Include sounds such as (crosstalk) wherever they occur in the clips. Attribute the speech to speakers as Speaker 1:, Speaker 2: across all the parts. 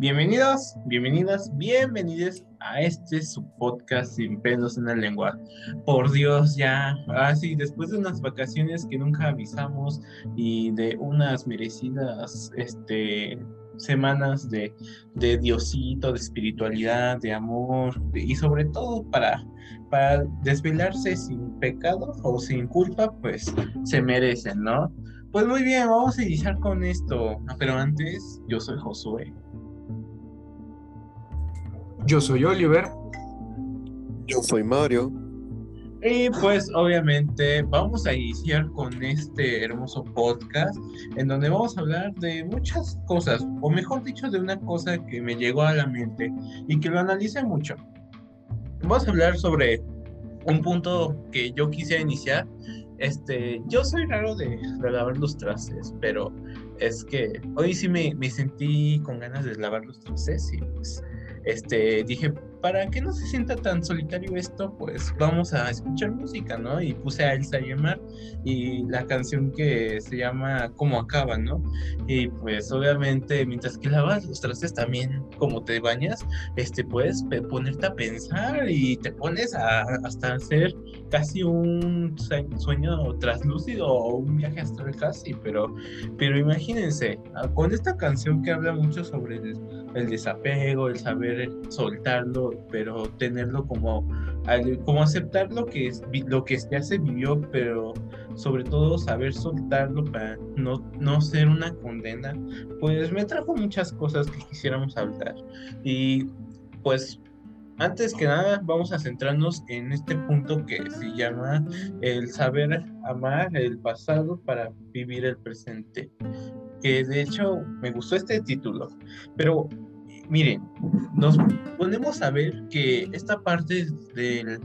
Speaker 1: Bienvenidos, bienvenidas, bienvenidos a este su podcast sin pelos en la lengua. Por Dios, ya, así, después de unas vacaciones que nunca avisamos y de unas merecidas, este, semanas de, de Diosito, de espiritualidad, de amor y sobre todo para, para desvelarse sin pecado o sin culpa, pues se merecen, ¿no? Pues muy bien, vamos a iniciar con esto. Pero antes, yo soy Josué.
Speaker 2: Yo soy Oliver.
Speaker 3: Yo soy Mario.
Speaker 1: Y pues obviamente vamos a iniciar con este hermoso podcast en donde vamos a hablar de muchas cosas, o mejor dicho, de una cosa que me llegó a la mente y que lo analicé mucho. Vamos a hablar sobre un punto que yo quisiera iniciar. Este, yo soy raro de, de lavar los trastes, pero es que hoy sí me, me, sentí con ganas de lavar los trastes y pues este, dije, para que no se sienta tan solitario esto, pues vamos a escuchar música, ¿no? Y puse a Elsa Yemar y la canción que se llama Como acaba, ¿no? Y pues obviamente mientras que lavas los trastes también, como te bañas, este, puedes ponerte a pensar y te pones a, hasta hacer casi un sueño traslúcido o un viaje astral casi, pero, pero imagínense, ah, con esta canción que habla mucho sobre el, el desapego, el saber soltarlo, pero tenerlo como, como aceptar lo que, es, lo que ya se vivió, pero sobre todo saber soltarlo para no, no ser una condena, pues me trajo muchas cosas que quisiéramos hablar. Y pues antes que nada, vamos a centrarnos en este punto que se llama el saber amar el pasado para vivir el presente. Que de hecho me gustó este título, pero miren, nos ponemos a ver que esta parte del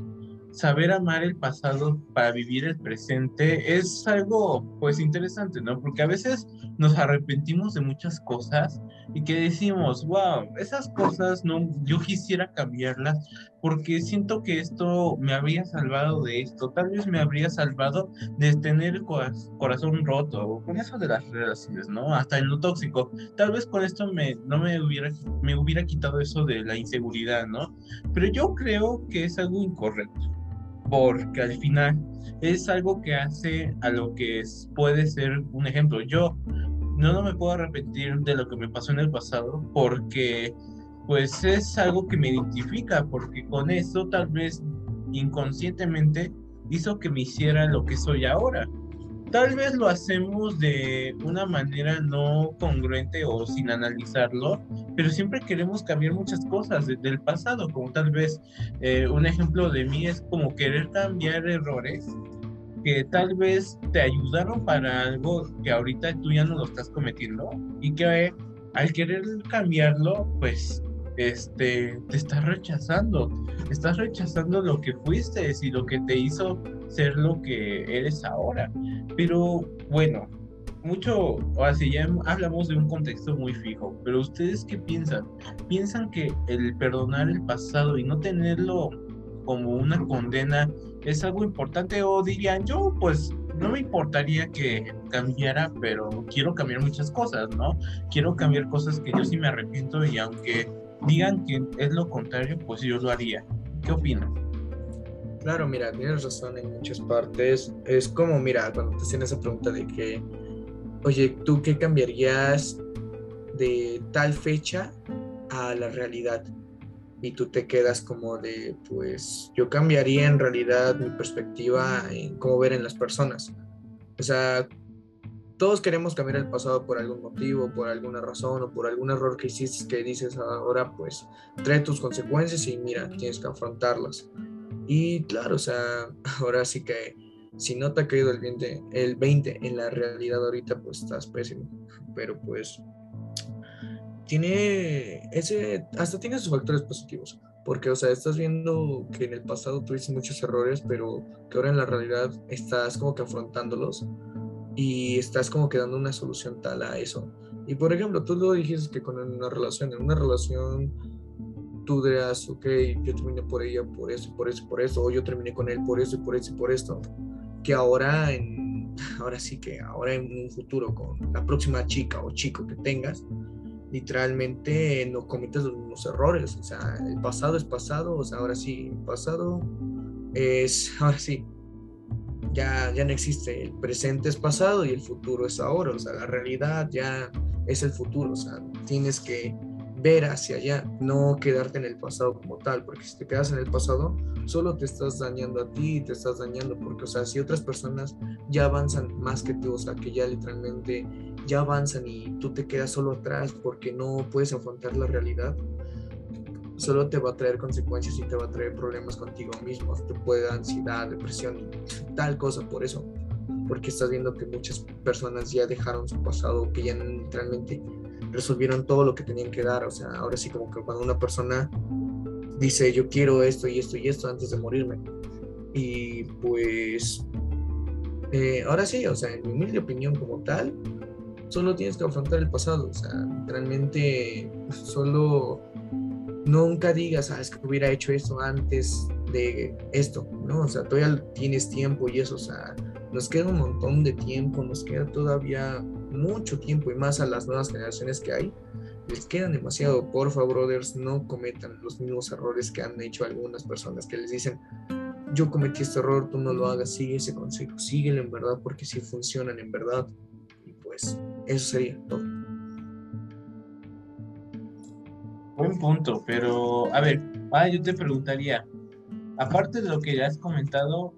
Speaker 1: saber amar el pasado para vivir el presente es algo pues interesante, ¿no? Porque a veces nos arrepentimos de muchas cosas y que decimos, wow, esas cosas no, yo quisiera cambiarlas porque siento que esto me habría salvado de esto, tal vez me habría salvado de tener corazón roto, con eso de las relaciones, ¿no? Hasta en lo tóxico, tal vez con esto me, no me hubiera, me hubiera quitado eso de la inseguridad, ¿no? Pero yo creo que es algo incorrecto porque al final es algo que hace a lo que es, puede ser un ejemplo. Yo no, no me puedo arrepentir de lo que me pasó en el pasado porque pues es algo que me identifica, porque con eso tal vez inconscientemente hizo que me hiciera lo que soy ahora. Tal vez lo hacemos de una manera no congruente o sin analizarlo, pero siempre queremos cambiar muchas cosas del pasado, como tal vez eh, un ejemplo de mí es como querer cambiar errores que tal vez te ayudaron para algo que ahorita tú ya no lo estás cometiendo y que al querer cambiarlo, pues este, te estás rechazando, estás rechazando lo que fuiste y lo que te hizo ser lo que eres ahora. Pero bueno, mucho, así ya hablamos de un contexto muy fijo, pero ustedes qué piensan? ¿Piensan que el perdonar el pasado y no tenerlo como una condena es algo importante o dirían yo pues no me importaría que cambiara, pero quiero cambiar muchas cosas, ¿no? Quiero cambiar cosas que yo sí me arrepiento y aunque digan que es lo contrario, pues yo lo haría. ¿Qué opinas?
Speaker 2: Claro, mira, tienes razón en muchas partes. Es como, mira, cuando te hacen esa pregunta de que, oye, ¿tú qué cambiarías de tal fecha a la realidad? Y tú te quedas como de, pues, yo cambiaría en realidad mi perspectiva en cómo ver en las personas. O sea, todos queremos cambiar el pasado por algún motivo, por alguna razón o por algún error que hiciste que dices ahora pues trae tus consecuencias y mira, tienes que afrontarlas. Y claro, o sea, (laughs) ahora sí que si no te ha caído el 20, el 20 en la realidad ahorita pues estás pésimo, pero pues tiene ese, hasta tiene sus factores positivos. Porque, o sea, estás viendo que en el pasado tuviste muchos errores, pero que ahora en la realidad estás como que afrontándolos y estás como que dando una solución tal a eso. Y por ejemplo, tú lo dijiste que con una relación, en una relación tú dirás, ok, yo terminé por ella por eso, por eso, por eso, o yo terminé con él por eso por eso y por esto. Que ahora, en, (laughs) ahora sí que ahora en un futuro con la próxima chica o chico que tengas, literalmente no cometes los mismos errores. O sea, el pasado es pasado, o sea, ahora sí, el pasado es, (laughs) ahora sí, ya, ya no existe. El presente es pasado y el futuro es ahora. O sea, la realidad ya es el futuro. O sea, tienes que ver hacia allá, no quedarte en el pasado como tal, porque si te quedas en el pasado, solo te estás dañando a ti, te estás dañando, porque, o sea, si otras personas ya avanzan más que tú, o sea, que ya literalmente ya avanzan y tú te quedas solo atrás porque no puedes afrontar la realidad, solo te va a traer consecuencias y te va a traer problemas contigo mismo, te puede dar ansiedad, depresión, tal cosa por eso, porque estás viendo que muchas personas ya dejaron su pasado, que ya literalmente resolvieron todo lo que tenían que dar. O sea, ahora sí como que cuando una persona dice yo quiero esto y esto y esto antes de morirme. Y pues eh, ahora sí, o sea, en mi humilde opinión como tal, solo tienes que afrontar el pasado. O sea, realmente solo nunca digas, ah, es que hubiera hecho esto antes de esto, ¿no? O sea, todavía tienes tiempo y eso, o sea, nos queda un montón de tiempo, nos queda todavía mucho tiempo y más a las nuevas generaciones que hay, les quedan demasiado. Por favor, brothers, no cometan los mismos errores que han hecho algunas personas que les dicen, yo cometí este error, tú no lo hagas, sigue ese consejo, síguelo en verdad porque si funcionan en verdad. Y pues eso sería todo.
Speaker 1: Punto, pero a ver, ah, yo te preguntaría, aparte de lo que ya has comentado,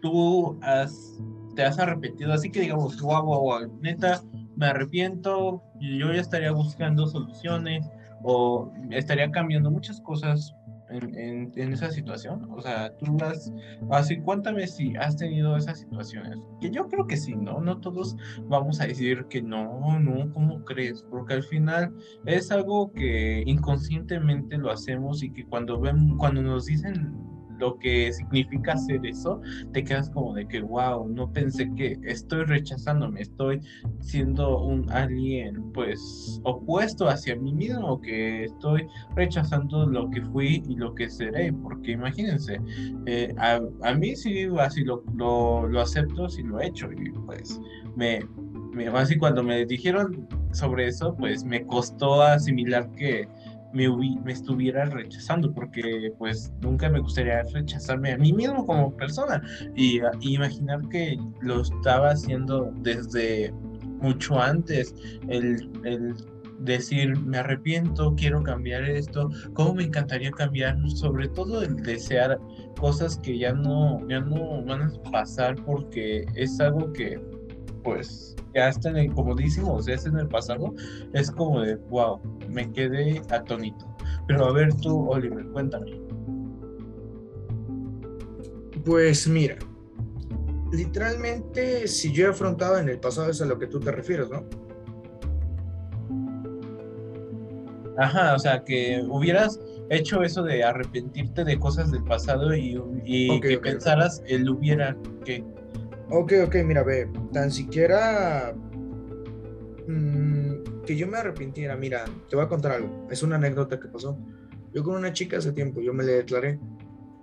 Speaker 1: tú has te has arrepentido, así que digamos, wow, wow, wow, neta, me arrepiento, yo ya estaría buscando soluciones o estaría cambiando muchas cosas en, esa situación? O sea, tú has, así cuéntame si has tenido esas situaciones. Que yo creo que sí, ¿no? No todos vamos a decir que no, no, ¿cómo crees? Porque al final es algo que inconscientemente lo hacemos y que cuando ven, cuando nos dicen lo que significa hacer eso, te quedas como de que, wow, no pensé que estoy rechazándome, estoy siendo un alien pues opuesto hacia mí mismo, que estoy rechazando lo que fui y lo que seré, porque imagínense, eh, a, a, mí sí así lo, lo, lo acepto, sí lo he hecho y pues me, me, así cuando me dijeron sobre eso, pues me costó asimilar que me, me estuviera rechazando, porque pues nunca me gustaría rechazarme a mí mismo como persona. Y, imaginar que lo estaba haciendo desde mucho antes, el, el decir me arrepiento, quiero cambiar esto, cómo me encantaría cambiar, sobre todo el desear cosas que ya no, ya no van a pasar porque es algo que pues ya está en el, como decimos, ya está en el pasado, es como de, wow, me quedé atónito. Pero a ver tú, Oliver, cuéntame.
Speaker 2: Pues mira, literalmente, si yo he afrontado en el pasado, es a lo que tú te refieres, ¿no?
Speaker 1: Ajá, o sea, que hubieras hecho eso de arrepentirte de cosas del pasado y, que pensaras el hubiera que
Speaker 2: Ok, ok, mira, ve, tan siquiera mm, que yo me arrepintiera, mira, te voy a contar algo, es una anécdota que pasó. Yo con una chica hace tiempo, yo me le declaré,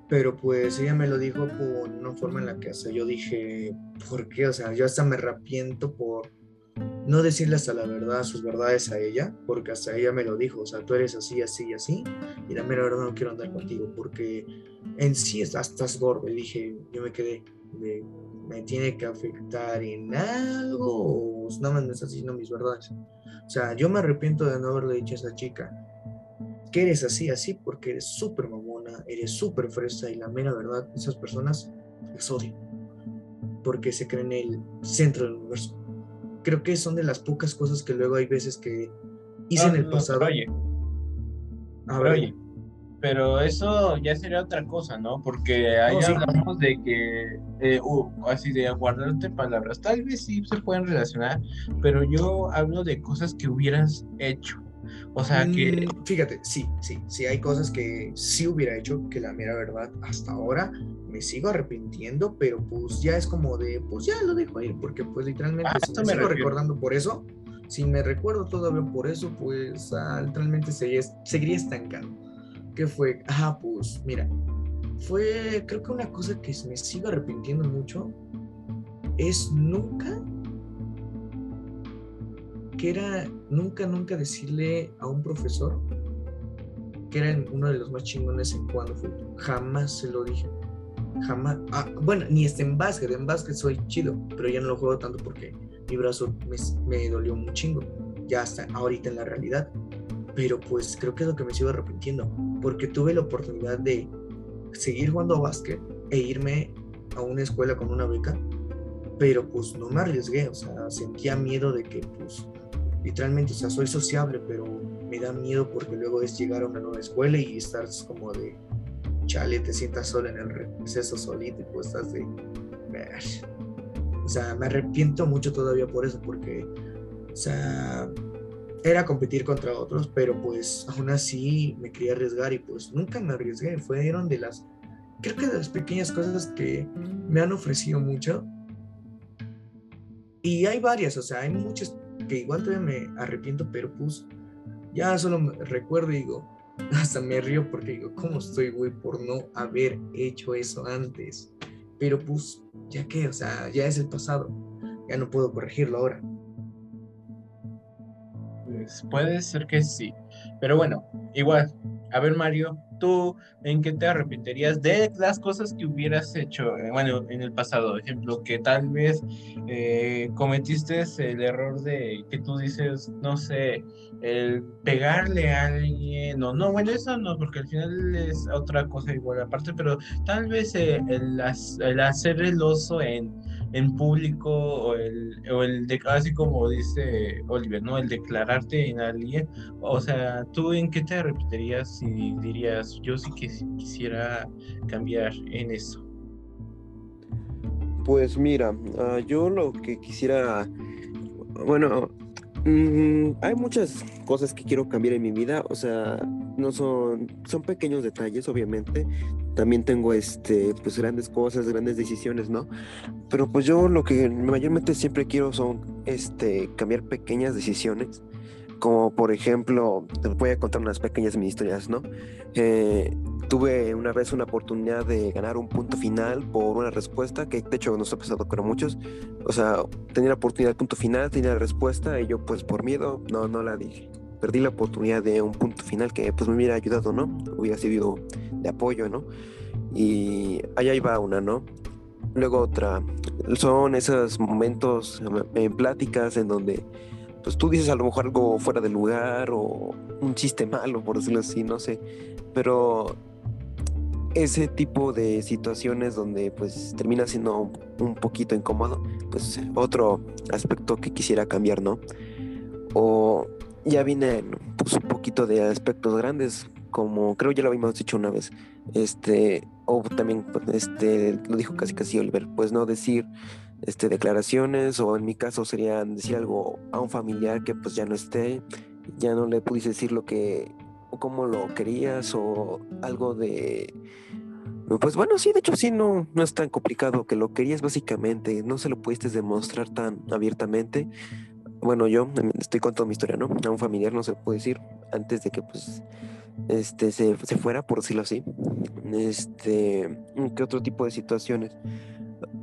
Speaker 2: pero pues ella me lo dijo por una forma en la que yo dije, ¿por qué? O sea, yo hasta me arrepiento por no decirle hasta la verdad, sus verdades a ella, porque hasta ella me lo dijo, o sea, tú eres así, así, así, y la verdad no quiero andar contigo, porque en sí estás gordo, y dije, yo me quedé, de, me tiene que afectar en algo o nada más me estás diciendo mis verdades. O sea, yo me arrepiento de no haberle dicho a esa chica que eres así, así, porque eres súper mamona, eres súper fresa y la mera verdad, esas personas las odio porque se creen el centro del universo. Creo que son de las pocas cosas que luego hay veces que hice en el pasado.
Speaker 1: oye, a ver, oye, pero eso ya sería otra cosa, ¿no? Porque ahí hablamos de que, eh, así de guardarte palabras, tal vez sí se pueden relacionar, pero yo hablo de cosas que hubieras hecho. O sea que...
Speaker 2: Mm, fíjate, sí, sí, sí, hay cosas que sí hubiera hecho, que la mera verdad, hasta ahora me sigo arrepintiendo, pero pues ya es como de, pues ya lo dejo ir, porque pues literalmente ah, si me, sigo recordando por eso, si me recuerdo todavía por eso, pues ah, literalmente seguiría, seguiría estancado. ¿Qué fue? Ah, pues mira, fue creo que una cosa que me sigo arrepintiendo mucho es nunca que era nunca, nunca decirle a un profesor que era uno de los más chingones en cuando fue. Jamás se lo dije. Jamás. Ah, bueno, ni este en básquet. En básquet soy chido, pero ya no lo juego tanto porque mi brazo me, me dolió un chingo. Ya hasta ahorita en la realidad. Pero pues creo que es lo que me sigo arrepintiendo. Porque tuve la oportunidad de seguir jugando básquet e irme a una escuela con una beca. Pero pues no me arriesgué. O sea, sentía miedo de que pues literalmente, o sea, soy sociable, pero me da miedo porque luego es llegar a una nueva escuela y estar como de chale, te sientas solo en el receso solito y pues estás de. O sea, me arrepiento mucho todavía por eso, porque, o sea, era competir contra otros, pero pues aún así me quería arriesgar y pues nunca me arriesgué. Fueron de las, creo que de las pequeñas cosas que me han ofrecido mucho. Y hay varias, o sea, hay muchas que igual todavía me arrepiento, pero pues ya solo me recuerdo y digo, (laughs) hasta me río porque digo, ¿cómo estoy, güey, por no haber hecho eso antes? Pero pues, ya que, o sea, ya es el pasado, ya no puedo corregirlo ahora.
Speaker 1: Pues puede ser que sí, pero bueno, igual, a ver Mario, ¿tú en qué te arrepentirías de las cosas que hubieras hecho, eh, bueno, en el pasado? Ejemplo, que tal vez eh, cometiste el error de que tú dices, no sé, el pegarle a alguien, o no, bueno, eso no, porque al final es otra cosa igual aparte, pero tal vez eh, el, el hacer el oso en en público o el, o el de, así como dice Oliver, ¿no? El declararte en alguien. O sea, ¿tú en qué te repetirías si dirías, yo sí que quisiera cambiar en eso?
Speaker 3: Pues mira, ah, yo lo que quisiera, bueno, mm, hay muchas cosas que quiero cambiar en mi vida, o sea, no son, son pequeños detalles, obviamente, también tengo este, pues grandes cosas, grandes decisiones, ¿no? Pero pues yo lo que mayormente siempre quiero son este, cambiar pequeñas decisiones. Como por ejemplo, te voy a contar unas pequeñas mis historias, ¿no? Eh, tuve una vez una oportunidad de ganar un punto final por una respuesta que de hecho nos ha pasado con muchos. O sea, tenía la oportunidad de punto final, tenía la respuesta y yo pues por miedo no, no la dije. Perdí la oportunidad de un punto final que pues me hubiera ayudado, ¿no? Hubiera sido de apoyo, ¿no? Y allá iba una, ¿no? Luego otra. Son esos momentos en pláticas en donde pues tú dices a lo mejor algo fuera de lugar o un chiste malo, por decirlo así, no sé. Pero ese tipo de situaciones donde pues termina siendo un poquito incómodo, pues otro aspecto que quisiera cambiar, ¿no? O ya viene pues un poquito de aspectos grandes, como creo ya lo habíamos dicho una vez, este, o también este, lo dijo casi casi Oliver, pues no decir este, declaraciones o en mi caso sería decir algo a un familiar que pues ya no esté, ya no le pudiste decir lo que o cómo lo querías o algo de pues bueno, sí, de hecho sí, no, no es tan complicado que lo querías básicamente, no se lo pudiste demostrar tan abiertamente. Bueno, yo estoy contando mi historia, ¿no? A un familiar no se puede decir antes de que pues este, se, fuera, por decirlo así. Este, ¿qué otro tipo de situaciones?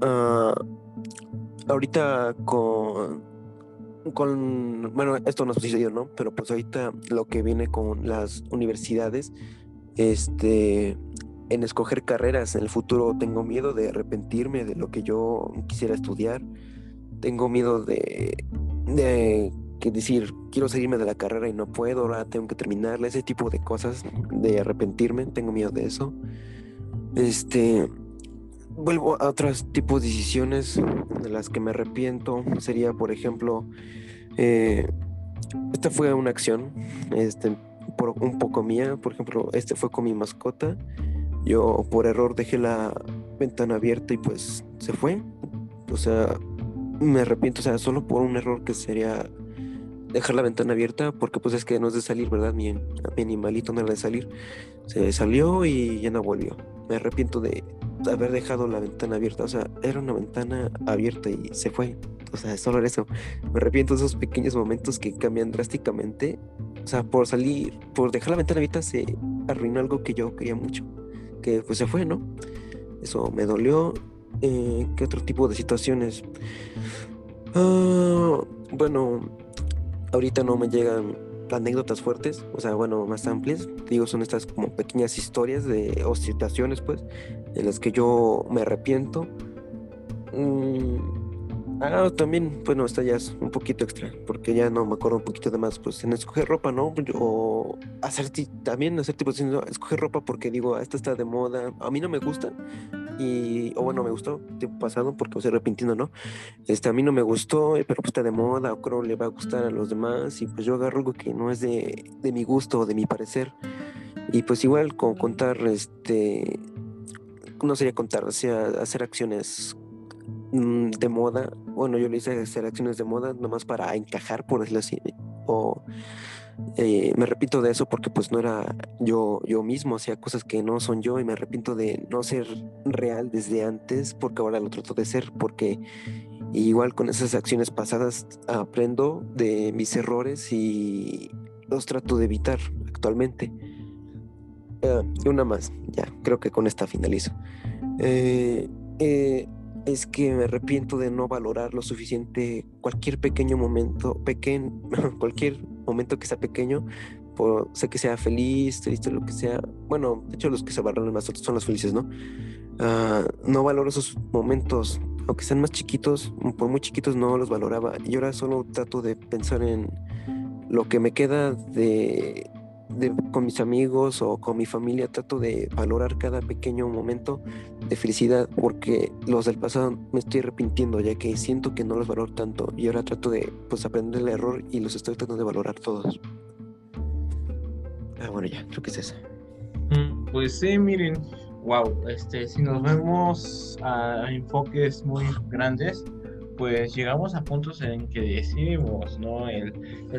Speaker 3: Ah, ahorita con, con, bueno, esto no sucedió, ¿no? Pero pues ahorita lo que viene con las universidades, este, en escoger carreras en el futuro tengo miedo de arrepentirme de lo que yo quisiera estudiar. Tengo miedo de, de que decir, quiero salirme de la carrera y no puedo, ahora tengo que terminarla, ese tipo de cosas, de arrepentirme, tengo miedo de eso. Este, vuelvo a otros tipos de decisiones de las que me arrepiento, sería, por ejemplo, eh, esta fue una acción, este, por un poco mía, por ejemplo, este fue con mi mascota, yo por error dejé la ventana abierta y pues se fue, o sea, me arrepiento, o sea, solo por un error que sería dejar la ventana abierta porque pues es que no es de salir, ¿verdad? Mi, animalito no era de salir. Se salió y ya no volvió. Me arrepiento de haber dejado la ventana abierta. O sea, era una ventana abierta y se fue. O sea, solo eso. Me arrepiento de esos pequeños momentos que cambian drásticamente. O sea, por salir, por dejar la ventana abierta se arruinó algo que yo quería mucho. Que pues se fue, ¿no? Eso me dolió. Eh, ¿Qué otro tipo de situaciones? Ah, bueno, ahorita no me llegan anécdotas fuertes, o sea, bueno, más amplias. Digo, son estas como pequeñas historias de, o situaciones, pues, en las que yo me arrepiento. Mm, Ah, también, bueno, esta ya es un poquito extra, porque ya no me acuerdo un poquito de más, pues en escoger ropa, ¿no? O hacer también hacer tipo escoger ropa porque digo, esta está de moda, a mí no me gusta, y, o bueno, me gustó tiempo pasado porque me estoy arrepintiendo, ¿no? Este, a mí no me gustó, pero pues está de moda, o creo le va a gustar a los demás, y pues yo agarro algo que no es de, de mi gusto o de mi parecer, y pues igual con contar, este, no sería contar, o sea, hacer acciones Mm, de moda, bueno, yo le hice hacer acciones de moda nomás para encajar, por decirlo así, o eh, me arrepiento de eso porque pues no era yo, yo mismo, hacía cosas que no son yo y me arrepiento de no ser real desde antes porque ahora lo trato de ser, porque igual con esas acciones pasadas aprendo de mis errores y los trato de evitar actualmente. Y una más, ya, creo que con esta finalizo. eh, eh es que me arrepiento de no valorar lo suficiente cualquier pequeño momento, pequeño, (laughs) cualquier momento que sea pequeño, por, sé que sea feliz, triste, lo que sea. Bueno, de hecho los que se valoran más son los felices, ¿no? Ah, no valoro esos momentos, aunque sean más chiquitos, por muy chiquitos no los valoraba. Y ahora solo trato de pensar en lo que me queda de con mis amigos o con mi familia trato de valorar cada pequeño momento de felicidad porque los del pasado me estoy arrepintiendo ya que siento que no los valoro tanto y ahora trato de pues aprender el error y los estoy tratando de valorar todos. Ah, bueno, ya, creo que es eso.
Speaker 1: Mm, pues sí, miren, wow, este, si nos vemos a enfoques muy grandes, pues llegamos a puntos en que decimos, ¿no? El,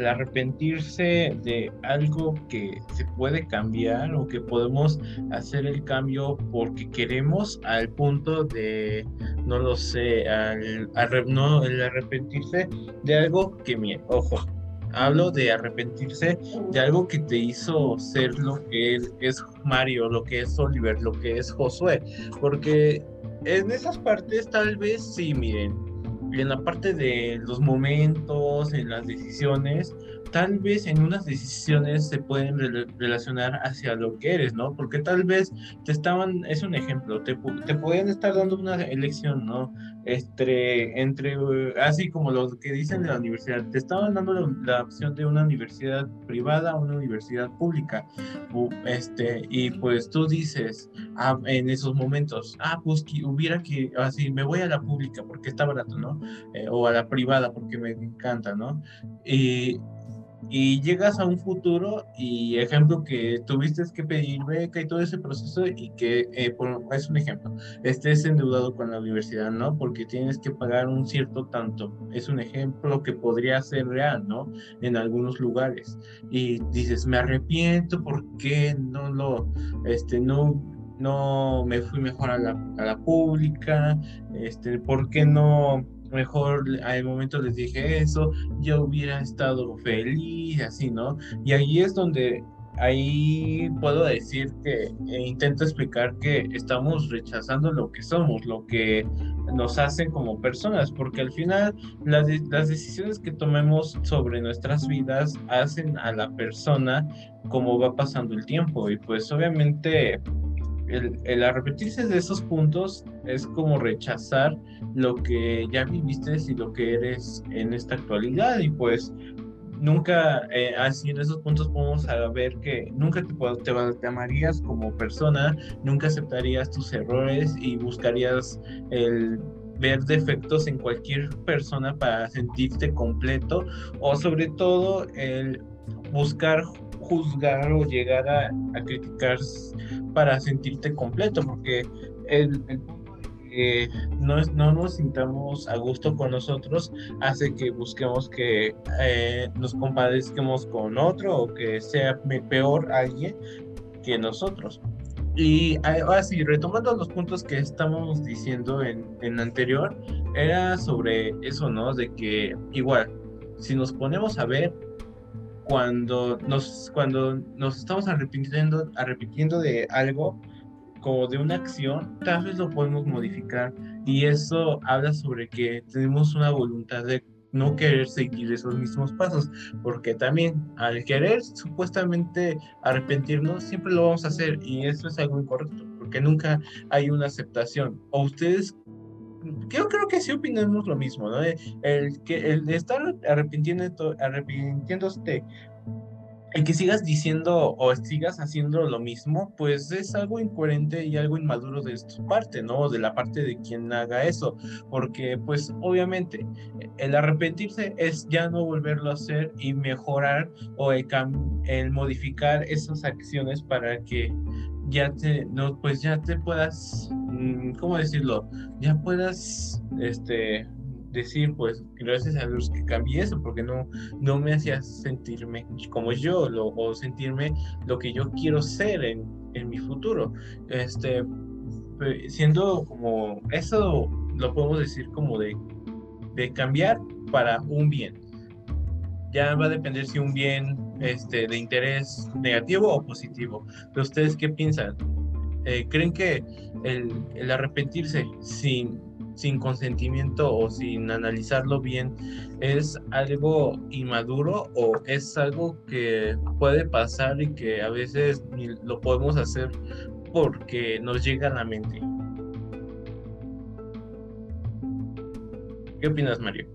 Speaker 1: arrepentirse de algo que se puede cambiar o que podemos hacer el cambio porque queremos al punto de, no lo sé, al, no, el arrepentirse de algo que, mire, ojo, hablo de arrepentirse de algo que te hizo ser lo que es, es Mario, lo que es Oliver, lo que es Josué, porque en esas partes tal vez sí, miren, en la parte de los momentos, en las decisiones, tal vez en unas decisiones se pueden relacionar hacia lo que eres, ¿no? Porque tal vez te estaban, es un ejemplo, te, te pueden estar dando una elección, ¿no? Este, entre, así como lo que dicen de la universidad, te estaban dando la, opción de una universidad privada o una universidad pública, este, y pues tú dices, ah, en esos momentos, ah, pues que hubiera que, así, me voy a la pública porque está barato, ¿no? Eh, o a la privada porque me encanta, ¿no? Y y llegas a un futuro y ejemplo que tuviste que pedir beca y todo ese proceso y que eh, es un ejemplo estés endeudado con la universidad no porque tienes que pagar un cierto tanto. Es un ejemplo que podría ser real no en algunos lugares. Y dices me arrepiento porque no lo este no no me fui mejor a la, a la pública este por qué no mejor al momento les dije eso, yo hubiera estado feliz, así, ¿no? Y ahí es donde ahí puedo decir que eh, intento explicar que estamos rechazando lo que somos, lo que nos hacen como personas, porque al final las, las decisiones que tomemos sobre nuestras vidas hacen a la persona como va pasando el tiempo y pues obviamente el, arrepentirse de esos puntos es como rechazar lo que ya viviste y lo que eres en esta actualidad. Y pues nunca eh, así en esos puntos podemos saber que nunca te, te, te, amarías como persona, nunca aceptarías tus errores y buscarías el ver defectos en cualquier persona para sentirte completo o sobre todo el buscar juzgar o llegar a, a criticar para sentirte completo, porque el, no, no, nos sintamos a gusto con nosotros hace que busquemos que eh, nos compadezquemos con otro o que sea peor alguien que nosotros. Y ahora sí, retomando los puntos que estamos diciendo en, en anterior, era sobre eso, ¿no? De que igual, si nos ponemos a ver, cuando nos, cuando nos estamos arrepintiendo, arrepintiendo de algo, como de una acción, tal vez lo podemos modificar. Y eso habla sobre que tenemos una voluntad de no querer seguir esos mismos pasos, porque también al querer supuestamente arrepentirnos, siempre lo vamos a hacer y eso es algo incorrecto, porque nunca hay una aceptación. O ustedes yo creo que sí opinamos lo mismo, ¿no? El, que el estar arrepintiendo, arrepintiéndote el que sigas diciendo o sigas haciendo lo mismo, pues es algo incoherente y algo inmaduro de tu parte, ¿no? De la parte de quien haga eso, porque pues obviamente el arrepentirse es ya no volverlo a hacer y mejorar o el, el modificar esas acciones para que ya te, no, pues ya te puedas, mm, ¿cómo decirlo? Ya puedas, este, decir, pues, gracias a Dios que cambié eso, porque no, no me hacía sentirme como yo, lo, o sentirme lo que yo quiero ser en, en mi futuro. Este, siendo como, eso lo podemos decir como de, de cambiar para un bien. Ya va a depender si un bien este, de interés negativo o positivo. Pero ustedes qué piensan? Eh, ¿Creen que el, arrepentirse sin sin consentimiento o sin analizarlo bien, ¿es algo inmaduro o es algo que puede pasar y que a veces lo podemos hacer porque nos llega a la mente? ¿Qué opinas, Mario?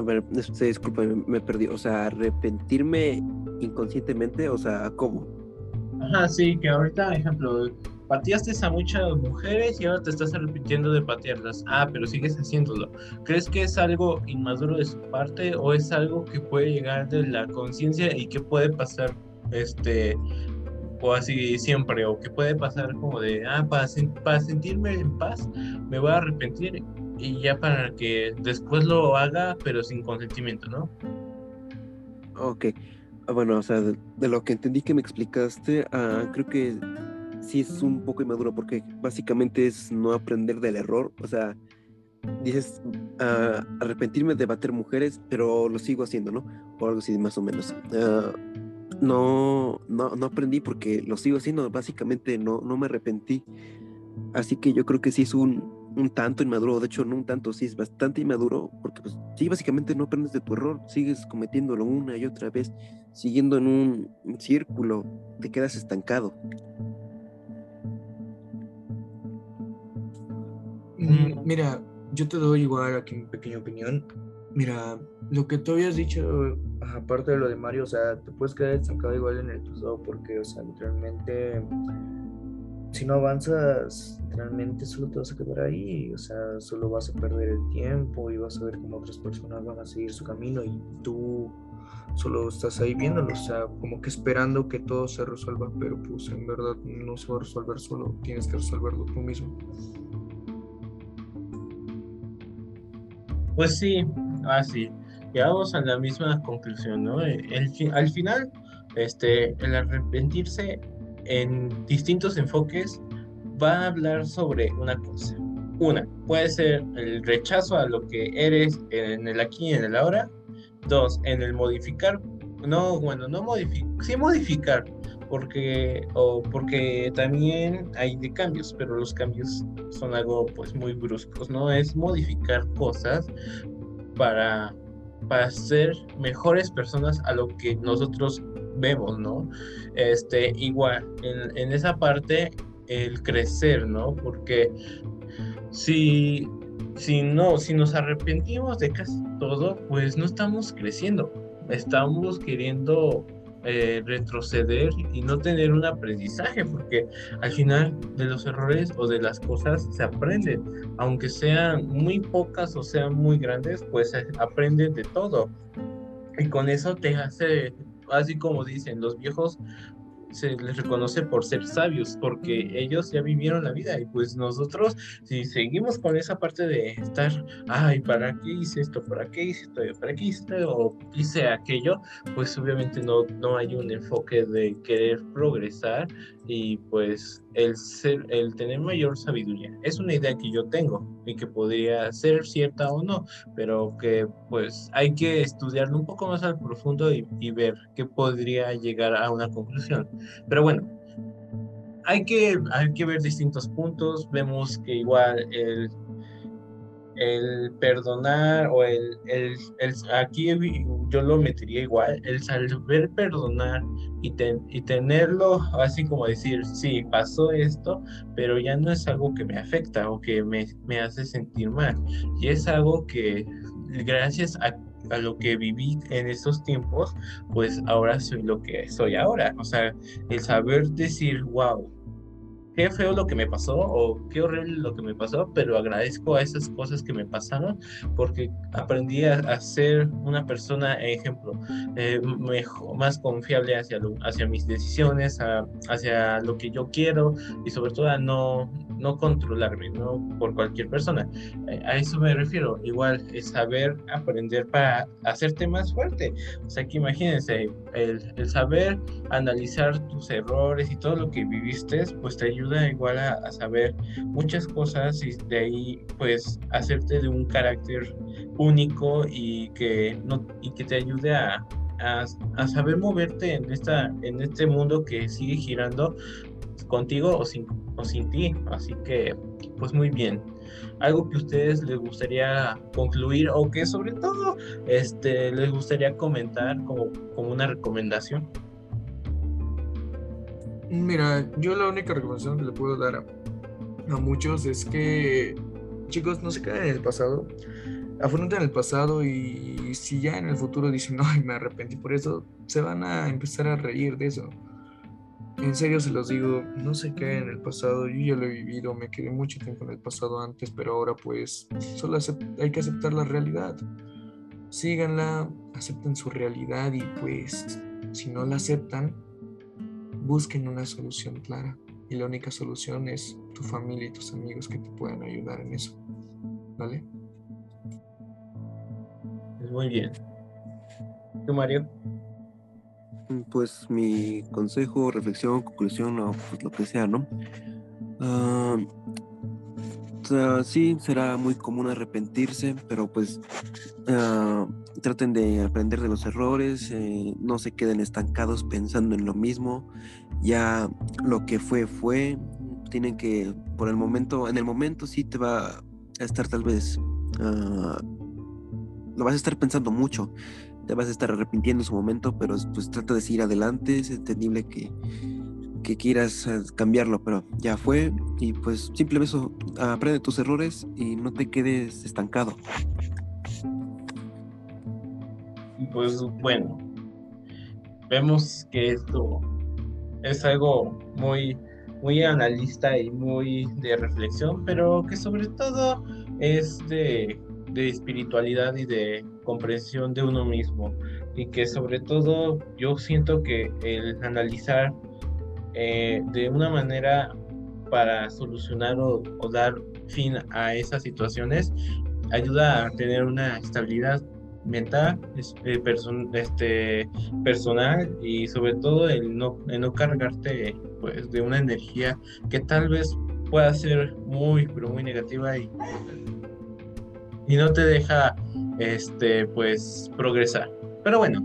Speaker 3: A ver, este, disculpa, me perdí. O sea, arrepentirme inconscientemente, o sea, ¿cómo?
Speaker 1: Ajá, sí, que ahorita, ejemplo, pateaste a muchas mujeres y ahora te estás arrepintiendo de patearlas. Ah, pero sigues haciéndolo. ¿Crees que es algo inmaduro de su parte o es algo que puede llegar de la conciencia y que puede pasar este o así siempre o que puede pasar como de ah para, para sentirme en paz me voy a arrepentir y ya para que después lo haga pero sin consentimiento, ¿no?
Speaker 3: Ok. Ah, bueno, o sea, de, lo que entendí que me explicaste, ah, creo que sí es un poco inmaduro porque básicamente es no aprender del error. O sea, dices uh, arrepentirme de bater mujeres, pero lo sigo haciendo, ¿no? O algo así más o menos. Uh, no, no, no aprendí porque lo sigo haciendo, básicamente no, no me arrepentí. Así que yo creo que sí es un, un tanto inmaduro, de hecho no un tanto, sí es bastante inmaduro, porque pues sí, básicamente no aprendes de tu error, sigues cometiéndolo una y otra vez, siguiendo en un círculo, te quedas estancado.
Speaker 2: Mm, mira, yo te doy igual aquí mi pequeña opinión. Mira, lo que tú habías dicho, aparte de lo de Mario, o sea, te puedes quedar estancado igual en el pasado porque, o sea, literalmente, si no avanzas, literalmente solo te vas a quedar ahí, o sea, solo vas a perder el tiempo y vas a ver cómo otras personas van a seguir su camino y tú solo estás ahí viéndolo, o sea, como que esperando que todo se resuelva, pero pues en verdad no se va a resolver solo, tienes que resolverlo tú mismo.
Speaker 1: Pues sí, así. Llegamos a la misma conclusión, ¿no? El, al final, este, el arrepentirse en distintos enfoques va a hablar sobre una cosa. Una, puede ser el rechazo a lo que eres en el aquí y en el ahora. Dos, en el modificar, no, bueno, no modificar, sí modificar, porque, o porque también hay de cambios, pero los cambios son algo pues muy bruscos, ¿no? Es modificar cosas para, para ser mejores personas a lo que nosotros vemos, ¿no? Este, igual, en, en esa parte, el crecer, ¿no? Porque si, si no, si nos arrepentimos de casi todo, pues no estamos creciendo, estamos queriendo eh, retroceder y no tener un aprendizaje, porque al final de los errores o de las cosas se aprenden, aunque sean muy pocas o sean muy grandes, pues se aprende de todo. Y con eso te hace, así como dicen los viejos, se les reconoce por ser sabios, porque ellos ya vivieron la vida y pues nosotros, si seguimos con esa parte de estar, ay, ¿para qué hice esto? ¿Para qué hice esto? ¿Para qué hice esto? O hice aquello, pues obviamente no, no hay un enfoque de querer progresar y pues el, ser, el tener mayor sabiduría. Es una idea que yo tengo y que podría ser cierta o no, pero que pues hay que estudiarlo un poco más al profundo y, y ver qué podría llegar a una conclusión. Pero bueno, hay que, hay que ver distintos puntos. Vemos que igual el, el perdonar o el, el, el, aquí yo lo metería igual, el saber perdonar y, y tenerlo así como decir, sí, pasó esto, pero ya no es algo que me afecta o que me, me hace sentir mal. Y es algo que gracias a a lo que viví en estos tiempos, pues ahora soy lo que soy ahora. O sea, el saber decir, wow, qué feo lo que me pasó o qué horrible lo que me pasó, pero agradezco a esas cosas que me pasaron porque aprendí a, ser una persona, ejemplo, eh, mejor, más confiable hacia, hacia mis decisiones, hacia lo que yo quiero y sobre todo a no, no controlarme ¿no? por cualquier persona. Eh, a eso me refiero. Igual es saber aprender para hacerte más fuerte. O sea que imagínense, el, el saber analizar tus errores y todo lo que viviste, pues te ayuda igual a, saber muchas cosas y de ahí pues hacerte de un carácter único y que, no, y que te ayude a, a, saber moverte en, esta, en este mundo que sigue girando contigo o sin, o sin ti. Así que pues muy bien algo que ustedes les gustaría concluir o que sobre todo este, les gustaría comentar como, como una recomendación.
Speaker 2: Mira, yo la única recomendación que le puedo dar a, muchos es que, chicos, no se queden en el pasado, afronten el pasado y si ya en el futuro dicen, ay, me arrepentí por eso, se van a empezar a reír de eso. En serio se los digo, no se queden en el pasado, yo ya lo he vivido, me quedé mucho tiempo en el pasado antes, pero ahora pues solo hay que aceptar la realidad. Síganla, acepten su realidad y pues si no la aceptan, busquen una solución clara y la única solución es tu familia y tus amigos que te puedan ayudar en eso. ¿Vale?
Speaker 1: Muy bien. ¿Tú, Mario?
Speaker 3: Mm, pues mi consejo, reflexión, conclusión o pues lo que sea, ¿no? Ah, sí, será muy común arrepentirse, pero pues ah, traten de aprender de los errores, eh, no se queden estancados pensando en lo mismo, ya lo que fue fue, tienen que, por el momento, en el momento sí te va a estar tal vez, ah, lo vas a estar pensando mucho, te vas a estar arrepintiendo en su momento, pero pues trata de seguir adelante, es entendible que que quieras eh, cambiarlo, pero ya fue y pues simplemente eso, aprende tus errores y no te quedes estancado.
Speaker 1: Pues bueno, vemos que esto es algo muy, muy analista y muy de reflexión, pero que sobre todo es de, de espiritualidad y de comprensión de uno mismo y que sobre todo yo siento que el analizar eh, de una manera para solucionar o, dar fin a esas situaciones ayuda a tener una estabilidad mental, eh, este, personal y sobre todo el no, no cargarte pues, de una energía que tal vez pueda ser muy, pero muy negativa y, y no te deja este, pues, progresar. Pero bueno,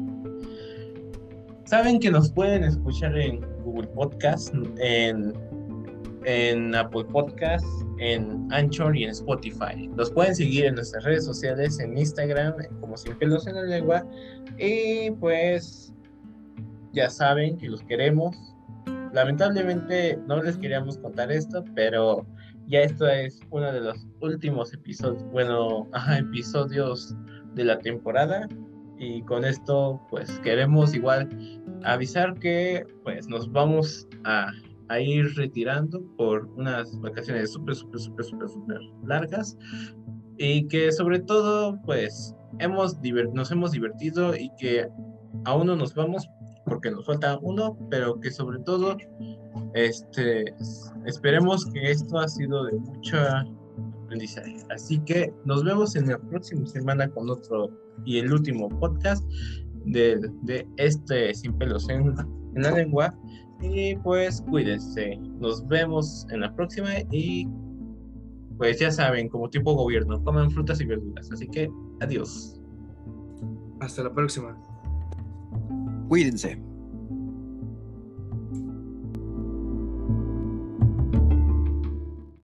Speaker 1: saben que nos pueden escuchar en Google Podcast, en, en Apple Podcast, en Anchor y en Spotify. Los pueden seguir en nuestras redes sociales, en Instagram, como Sin Pelos en la Lengua. Y pues ya saben que los queremos. Lamentablemente no les queríamos contar esto, pero ya esto es uno de los últimos episodios, bueno, episodios de la temporada. Y con esto, pues queremos igual avisar que pues nos vamos a, ir retirando por unas vacaciones súper, súper, súper, súper, súper largas y que sobre todo pues hemos nos hemos divertido y que aún no nos vamos porque nos falta uno, pero que sobre todo este esperemos que esto ha sido de mucho aprendizaje. Así que nos vemos en la próxima semana con otro y el último podcast de, este Sin pelos en, la lengua. Y pues cuídense. Nos vemos en la próxima y pues ya saben, como tipo gobierno, comen frutas y verduras. Así que adiós.
Speaker 2: Hasta la próxima.
Speaker 3: Cuídense.